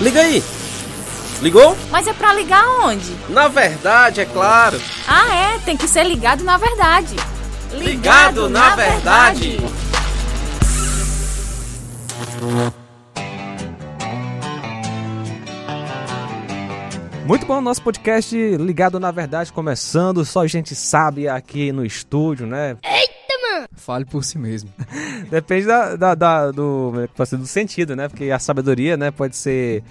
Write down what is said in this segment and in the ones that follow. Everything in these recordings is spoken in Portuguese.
Liga aí! Ligou? Mas é pra ligar onde? Na verdade, é claro. Ah, é, tem que ser ligado na verdade. Ligado, na, verdade. Muito bom, nosso podcast ligado na verdade começando, só gente sabe aqui no estúdio, né? Fale por si mesmo. Depende da, da- da- do, do sentido, né? Porque a sabedoria, né, pode ser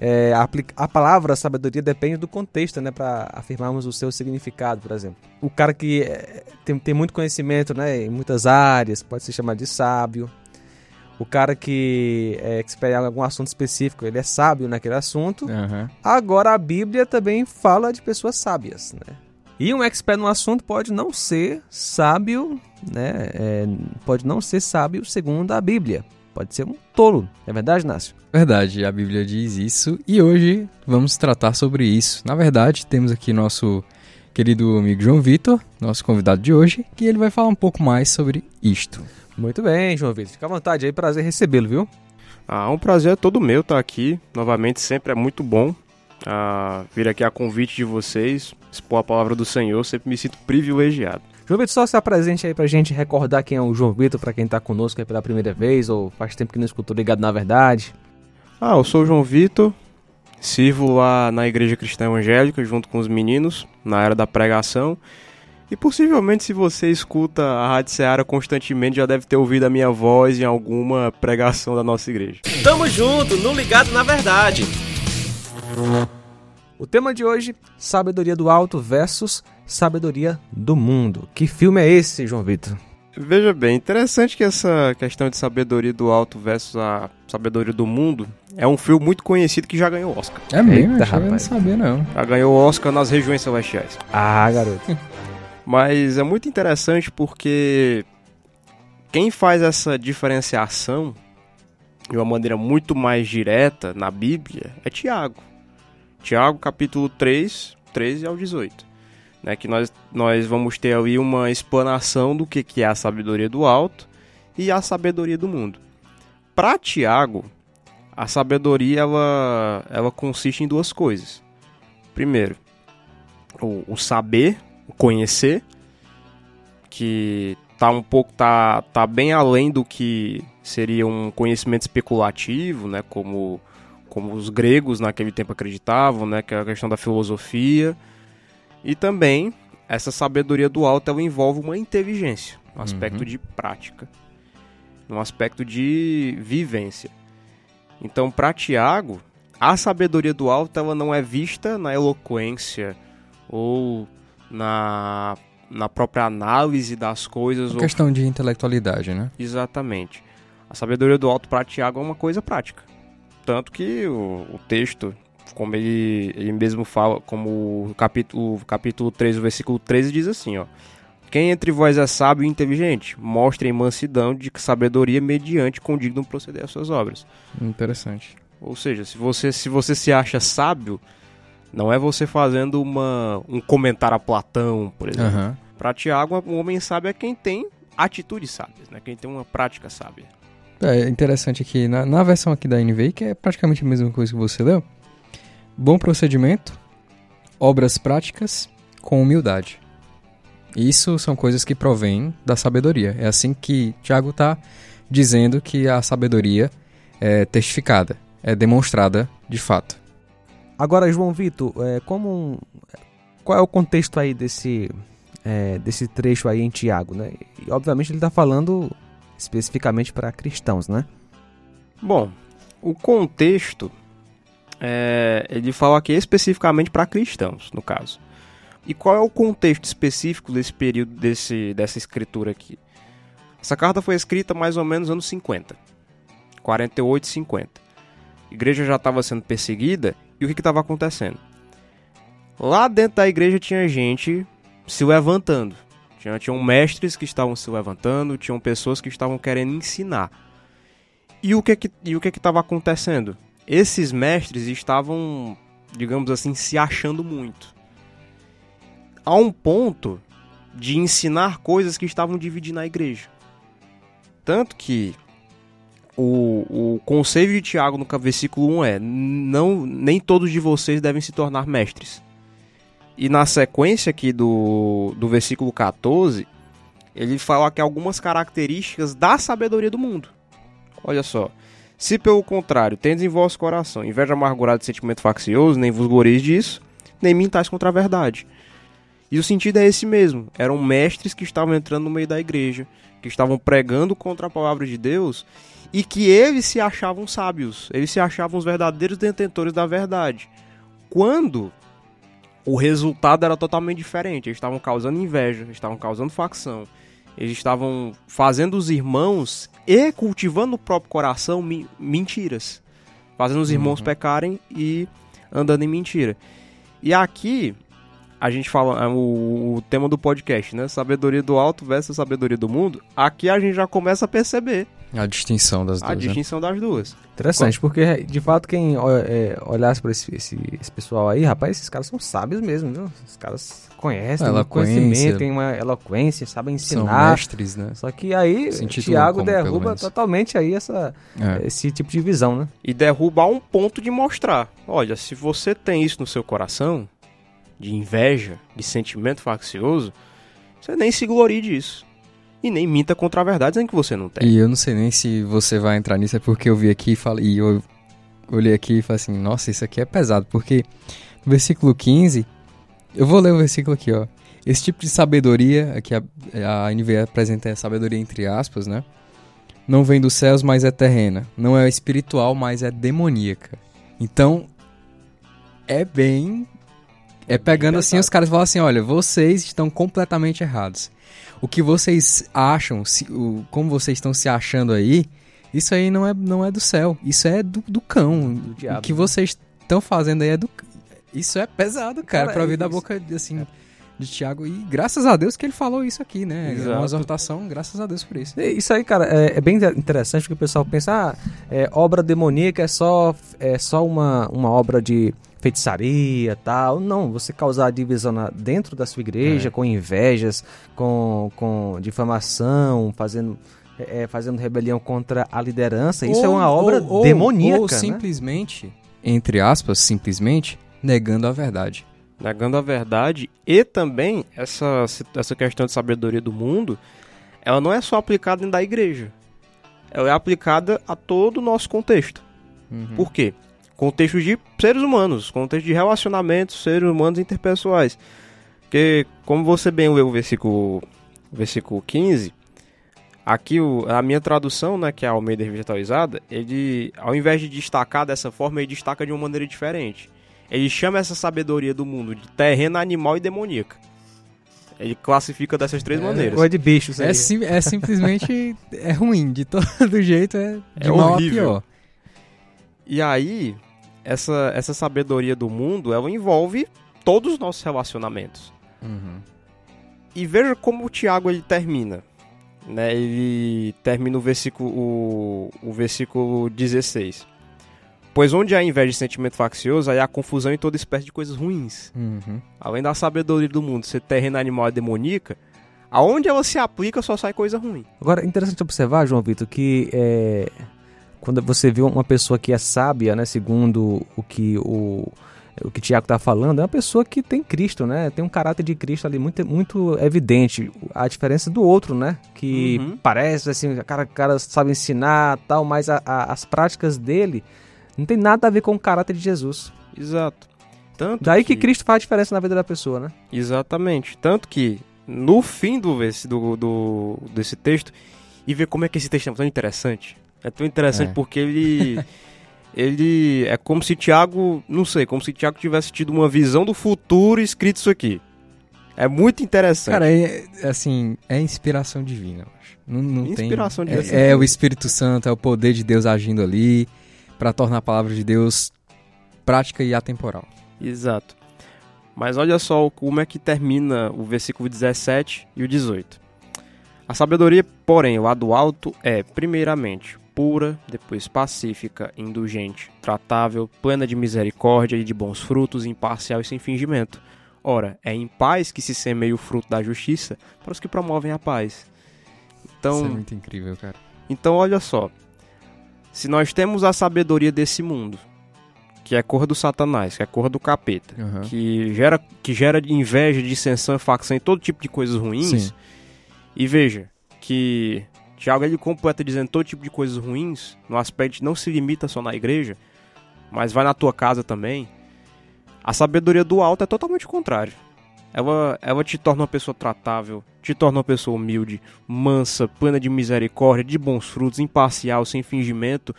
é, a, a palavra sabedoria depende do contexto, né, para afirmarmos o seu significado, por exemplo. O cara que é, tem, tem muito conhecimento, né, em muitas áreas, pode ser chamado de sábio. O cara que é expert em algum assunto específico, ele é sábio naquele assunto. Aham. Agora a Bíblia também fala de pessoas sábias, né? E um expert no assunto pode não ser sábio, né? É, pode não ser sábio segundo a Bíblia. Pode ser um tolo, é verdade, Nácio? Verdade, a Bíblia diz isso e hoje vamos tratar sobre isso. Na verdade, temos aqui nosso querido amigo João Vitor, nosso convidado de hoje, que ele vai falar um pouco mais sobre isto. Muito bem, João Vitor. Fica à vontade aí, prazer recebê-lo, viu? Ah, um prazer é todo meu estar aqui. Novamente, sempre é muito bom ah, vir aqui a convite de vocês, expor a palavra do Senhor. Sempre me sinto privilegiado. João Vitor, só se apresente aí pra gente recordar quem é o João Vitor, pra quem tá conosco aí pela primeira vez, ou faz tempo que não escutou ligado na verdade. Ah, eu sou o João Vitor, sirvo lá na Igreja Cristã Evangélica junto com os meninos na área da pregação. E possivelmente, se você escuta a Rádio Seara constantemente, já deve ter ouvido a minha voz em alguma pregação da nossa igreja. Tamo junto, no Ligado na Verdade. O tema de hoje, sabedoria do alto versus sabedoria do mundo. Que filme é esse, João Vitor? Veja bem, interessante que essa questão de sabedoria do alto versus a sabedoria do mundo é um filme muito conhecido que já ganhou Oscar. É mesmo, Eita, eu não sabia não. Já ganhou Oscar nas regiões celestiais. Ah, garoto. Mas é muito interessante porque quem faz essa diferenciação de uma maneira muito mais direta na Bíblia é Tiago. Tiago, capítulo 3, 13 ao 18. Né, que nós, nós vamos ter ali uma explanação do que, que é a sabedoria do alto e a sabedoria do mundo. Para Tiago, a sabedoria ela, ela consiste em duas coisas. Primeiro, o, o saber, o conhecer, que tá um pouco tá, tá bem além do que seria um conhecimento especulativo, né, como como os gregos naquele tempo acreditavam, né, que é a questão da filosofia. E também essa sabedoria do alto ela envolve uma inteligência, um aspecto de prática, um aspecto de vivência. Então, para Tiago, a sabedoria do alto ela não é vista na eloquência ou na, na própria análise das coisas. Uma ou- questão de intelectualidade, né? Exatamente. A sabedoria do alto para Tiago é uma coisa prática. Tanto que o, o texto, como ele, ele mesmo fala, como o capítulo, o capítulo 3, o versículo 13 diz assim, ó. Quem entre vós é sábio e inteligente, mostrem mansidão de sabedoria mediante condigno proceder às suas obras. Interessante. Ou seja, se você se, você se acha sábio, não é você fazendo uma, um comentário a Platão, por exemplo. Aham. Para Tiago, um homem sábio é quem tem atitudes sábias, né? quem tem uma prática sábia. É interessante aqui, na, na versão aqui da NVI, que é praticamente a mesma coisa que você leu, bom procedimento, obras práticas com humildade. Isso são coisas que provêm da sabedoria. É assim que Tiago está dizendo que a sabedoria é testificada, é demonstrada de fato. Agora, João Vitor, é, como qual é o contexto aí desse, é, desse trecho aí em Tiago, né? E, obviamente ele está falando especificamente para cristãos, né? Bom, o contexto é, ele fala aqui especificamente para cristãos, no caso. E qual é o contexto específico desse período desse, dessa escritura aqui? Essa carta foi escrita mais ou menos nos anos 50, 48 e 50. A igreja já estava sendo perseguida e o que estava acontecendo? Lá dentro da igreja tinha gente se levantando. Tinha, tinham mestres que estavam se levantando, tinham pessoas que estavam querendo ensinar. E o que que e o que que estava acontecendo? Esses mestres estavam, digamos assim, se achando muito. A um ponto de ensinar coisas que estavam dividindo a igreja. Tanto que o, o conselho de Tiago no versículo 1 é: não, nem todos de vocês devem se tornar mestres. E na sequência aqui do, do versículo 14, ele fala que algumas características da sabedoria do mundo. Olha só. Se pelo contrário, tendes em vosso coração inveja amargurada de sentimento faccioso, nem vos gloreis disso, nem mintais contra a verdade. E o sentido é esse mesmo. Eram mestres que estavam entrando no meio da igreja, que estavam pregando contra a palavra de Deus e que eles se achavam sábios, eles se achavam os verdadeiros detentores da verdade. Quando o resultado era totalmente diferente, eles estavam causando inveja, estavam causando facção, eles estavam fazendo os irmãos e cultivando no próprio coração mi mentiras, fazendo os irmãos uhum. pecarem e andando em mentira. E aqui a gente fala é, o, o, tema do podcast, né? Sabedoria do alto versus sabedoria do mundo. Aqui a gente já começa a perceber a distinção das duas. A né? distinção né? das duas. Interessante, porque de fato quem é, olhasse para esse, esse, esse, pessoal aí, rapaz, esses caras são sábios mesmo, viu? Esses caras conhecem, têm conhecimento, têm uma eloquência, sabem ensinar. São mestres, né? Só que aí Tiago derruba totalmente aí essa, é. esse tipo de visão, né? E derruba a um ponto de mostrar, olha, se você tem isso no seu coração, de inveja, de sentimento faccioso, você nem se glorie disso e nem minta contra a verdade dizendo que você não tem. E eu não sei nem se você vai entrar nisso, é porque eu vi aqui e, falei, e eu olhei aqui e falei assim, nossa, isso aqui é pesado, porque no versículo 15, eu vou ler o versículo aqui, ó. Esse tipo de sabedoria, aqui a, a NVE apresenta a sabedoria entre aspas, né? Não vem dos céus, mas é terrena. Não é espiritual, mas é demoníaca. Então, é bem. É pegando assim, os caras falam assim: olha, vocês estão completamente errados o que vocês acham, se, o, como vocês estão se achando aí, isso aí não é, não é do céu. Isso é do, do cão. Do diabo, o que né? vocês estão fazendo aí é do. Isso é pesado, cara, cara pra ouvir é da boca assim. É de Tiago. E graças a Deus que ele falou isso aqui, né? Exato. É uma exortação, graças a Deus por isso. Isso aí, cara, é, é bem interessante porque o pessoal pensa, ah, é, obra demoníaca é só, é só uma, uma obra de feitiçaria tal. Não, você causar divisão na, dentro da sua igreja, é. com invejas, com, com difamação, fazendo. É, fazendo rebelião contra a liderança, isso é uma obra ou, demoníaca. Ou né? simplesmente, entre aspas, simplesmente, negando a verdade. Negando a verdade e também essa, essa questão de sabedoria do mundo, ela não é só aplicada dentro da igreja. Ela é aplicada a todo o nosso contexto. Uhum. Por quê? Contexto de seres humanos, contexto de relacionamentos, seres humanos interpessoais. Porque, como você bem leu o versículo, versículo 15, aqui o, a minha tradução, né, que é a Almeida Revitalizada, ele, ao invés de destacar dessa forma, ele destaca de uma maneira diferente. Ele chama essa sabedoria do mundo de terrena, animal e demoníaca. Ele classifica dessas três é, maneiras. Ou é de bichos. É, sim, é simplesmente é ruim, de todo jeito é de é mal horrível. a pior. E aí, essa, essa sabedoria do mundo, ela envolve todos os nossos relacionamentos. Uhum. E veja como o Tiago ele termina. Né? Ele termina o versículo, o, o versículo 16. Pois onde há inveja e sentimento faccioso, aí há confusão em toda espécie de coisas ruins. Uhum. Além da sabedoria do mundo ser terreno animal e demoníaca, aonde ela se aplica só sai coisa ruim. Agora, é interessante observar, João Vitor, que é, quando você vê uma pessoa que é sábia, né, segundo o que o o que Tiago está falando, é uma pessoa que tem Cristo, né? Tem um caráter de Cristo ali muito, muito evidente. A diferença do outro, né? Que uhum. parece assim, o cara, cara sabe ensinar tal, mas a, a, as práticas dele não tem nada a ver com o caráter de Jesus. Exato. Tanto Daí que... que Cristo faz a diferença na vida da pessoa, né? Exatamente. Tanto que no fim do, do, do desse texto, e ver como é que esse texto é tão interessante. É tão interessante é. porque ele. ele. É como se Tiago. Não sei, como se Tiago tivesse tido uma visão do futuro e escrito isso aqui. É muito interessante. Cara, é, assim, é inspiração divina, acho. Não, não inspiração tem, divina. É, é, o Espírito Santo, é o poder de Deus agindo ali para tornar a palavra de Deus prática e atemporal. Exato. Mas olha só como é que termina o versículo 17 e o 18. A sabedoria, porém, o lado alto é, primeiramente, pura, depois pacífica, indulgente, tratável, plena de misericórdia e de bons frutos, imparcial e sem fingimento. Ora, é em paz que se semeia o fruto da justiça para os que promovem a paz. Então, Isso é muito incrível, cara. Então, olha só. Se nós temos a sabedoria desse mundo, que é cor do satanás, que é cor do capeta, Aham. que gera, que gera inveja, dissensão, facção e todo tipo de coisas ruins. Sim. E veja que Tiago ele completa dizendo todo tipo de coisas ruins, no aspecto não se limita só na igreja, mas vai na tua casa também. A sabedoria do alto é totalmente o contrário. Ela, ela te torna uma pessoa tratável, te torna uma pessoa humilde, mansa, plena de misericórdia, de bons frutos, imparcial, sem fingimento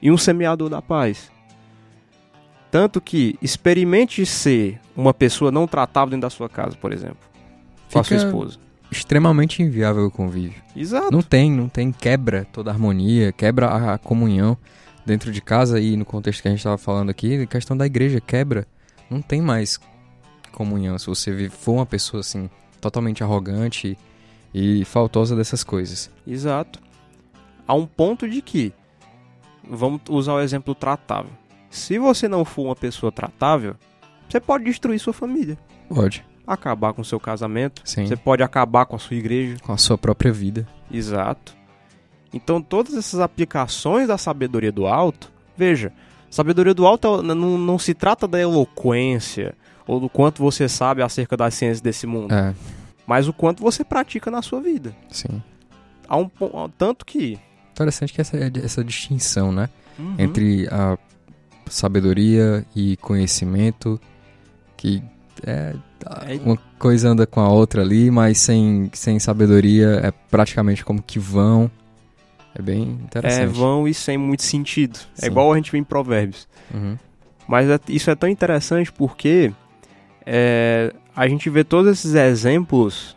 e um semeador da paz. Tanto que experimente ser uma pessoa não tratável dentro da sua casa, por exemplo, com a sua Fica- esposa. Extremamente inviável o convívio. Exato. Não tem, não tem, quebra toda a harmonia, quebra a, a comunhão dentro de casa e no contexto que a gente estava falando aqui, a questão da igreja quebra. Não tem mais comunhão se você for uma pessoa assim, totalmente arrogante e faltosa dessas coisas. Exato. A um ponto de que, vamos usar o exemplo tratável. Se você não for uma pessoa tratável, você pode destruir sua família, Pode. Acabar com seu casamento, Sim. você pode acabar com a sua igreja. Com a sua própria vida. Exato. Então, todas essas aplicações da sabedoria do alto, veja, sabedoria do alto não, não se trata da eloquência ou do quanto você sabe acerca das ciências desse mundo, É, mas o quanto você pratica na sua vida. sim. Há um tanto que Interessante que essa, essa distinção, né? Uhum. Entre a sabedoria e conhecimento, que é, É- uma coisa anda com a outra ali, mas sem, sem sabedoria é praticamente como que vão. É bem é interessante. vão e sem muito sentido. Sim. É igual a gente vê em Provérbios. Uhum. Mas é- isso é tão interessante porque é, a gente vê todos esses exemplos.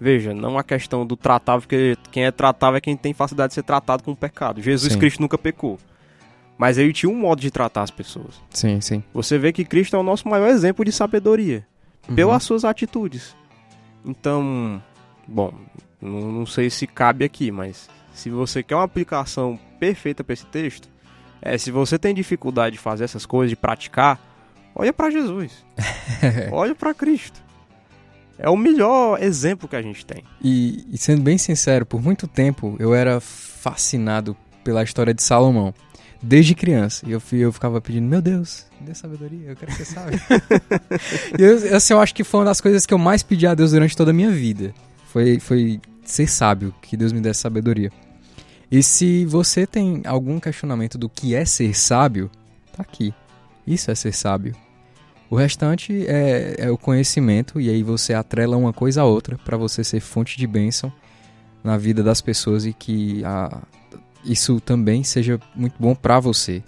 Veja, não a questão do tratável, porque quem é tratável é quem tem facilidade de ser tratado com o pecado. Jesus Sim. Cristo nunca pecou. Mas ele tinha um modo de tratar as pessoas. Sim, sim. Você vê que Cristo é o nosso maior exemplo de sabedoria. Uhum. pelas suas atitudes. Então, bom, não, não sei se cabe aqui, mas se você quer uma aplicação perfeita para esse texto, é se você tem dificuldade de fazer essas coisas, de praticar, olha para Jesus, olha para Cristo. É o melhor exemplo que a gente tem. E, e sendo bem sincero, por muito tempo eu era fascinado pela história de Salomão. Desde criança. E eu, eu ficava pedindo, meu Deus, me dê sabedoria, eu quero ser sábio. e eu, assim, eu acho que foi uma das coisas que eu mais pedi a Deus durante toda a minha vida. Foi, foi ser sábio, que Deus me desse sabedoria. E se você tem algum questionamento do que é ser sábio, tá aqui. Isso é ser sábio. O restante é, é o conhecimento, e aí você atrela uma coisa a outra para você ser fonte de bênção na vida das pessoas e que a- isso também seja muito bom para você.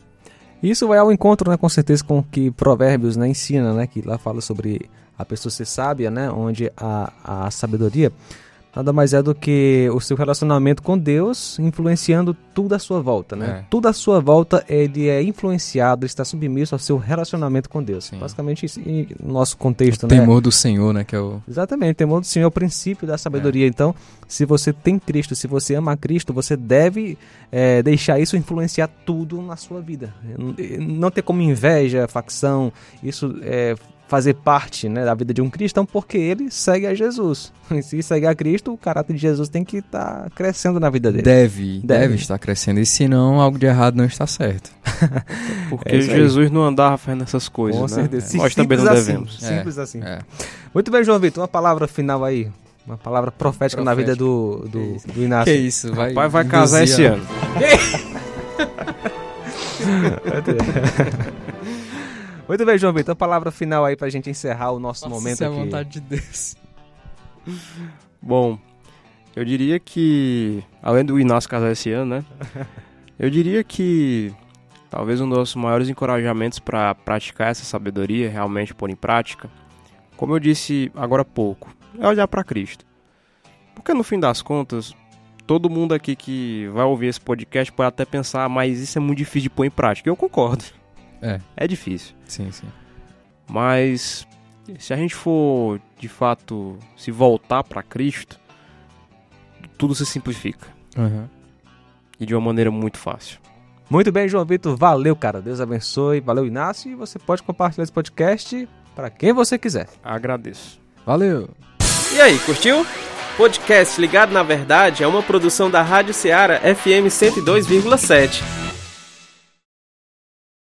Isso vai ao encontro, né, com certeza, com o que Provérbios né, ensina, né, que lá fala sobre a pessoa ser sábia, né, onde a, a sabedoria nada mais é do que o seu relacionamento com Deus influenciando tudo à sua volta, né? É. Tudo à sua volta ele é influenciado, ele está submisso ao seu relacionamento com Deus. Sim. Basicamente isso, e no nosso contexto, O né? temor do Senhor, né, que é o... Exatamente, o temor do Senhor é o princípio da sabedoria. Então, se você tem Cristo, se você ama Cristo, você deve é, deixar isso influenciar tudo na sua vida. Não ter como inveja, facção, isso é fazer parte né, da vida de um cristão, porque ele segue a Jesus. E se segue a Cristo, o caráter de Jesus tem que estar crescendo na vida dele. Deve, deve, Deve. estar crescendo, e se não, algo de errado não está certo. Porque É. Jesus não andava fazendo essas coisas, Com né? certeza. Nós também não Simples assim, devemos. É. Simples assim. É. Muito bem, João Vitor, uma palavra final aí. Uma palavra profética, na vida do, do, do Inácio. Que isso, vai... O pai vai casar esse induzir a- ano. Muito bem, João Vitor. A palavra final aí pra gente encerrar o nosso Nossa, momento isso é a aqui. vontade de Deus. Bom, eu diria que, além do Inácio casar esse ano, né? Eu diria que talvez um dos maiores encorajamentos para praticar essa sabedoria, realmente pôr em prática, como eu disse agora há pouco, é olhar para Cristo. Porque no fim das contas, todo mundo aqui que vai ouvir esse podcast pode até pensar, "Ah, mas isso é muito difícil de pôr em prática. Eu concordo. É. É difícil. Sim, sim. Mas se a gente for de fato se voltar para Cristo, tudo se simplifica Aham. e de uma maneira muito fácil. Muito bem, João Vitor. Valeu, cara. Deus abençoe. Valeu, Inácio. E você pode compartilhar esse podcast para quem você quiser. Agradeço. Valeu! E aí, curtiu? Podcast Ligado na Verdade é uma produção da Rádio Ceará FM 102,7.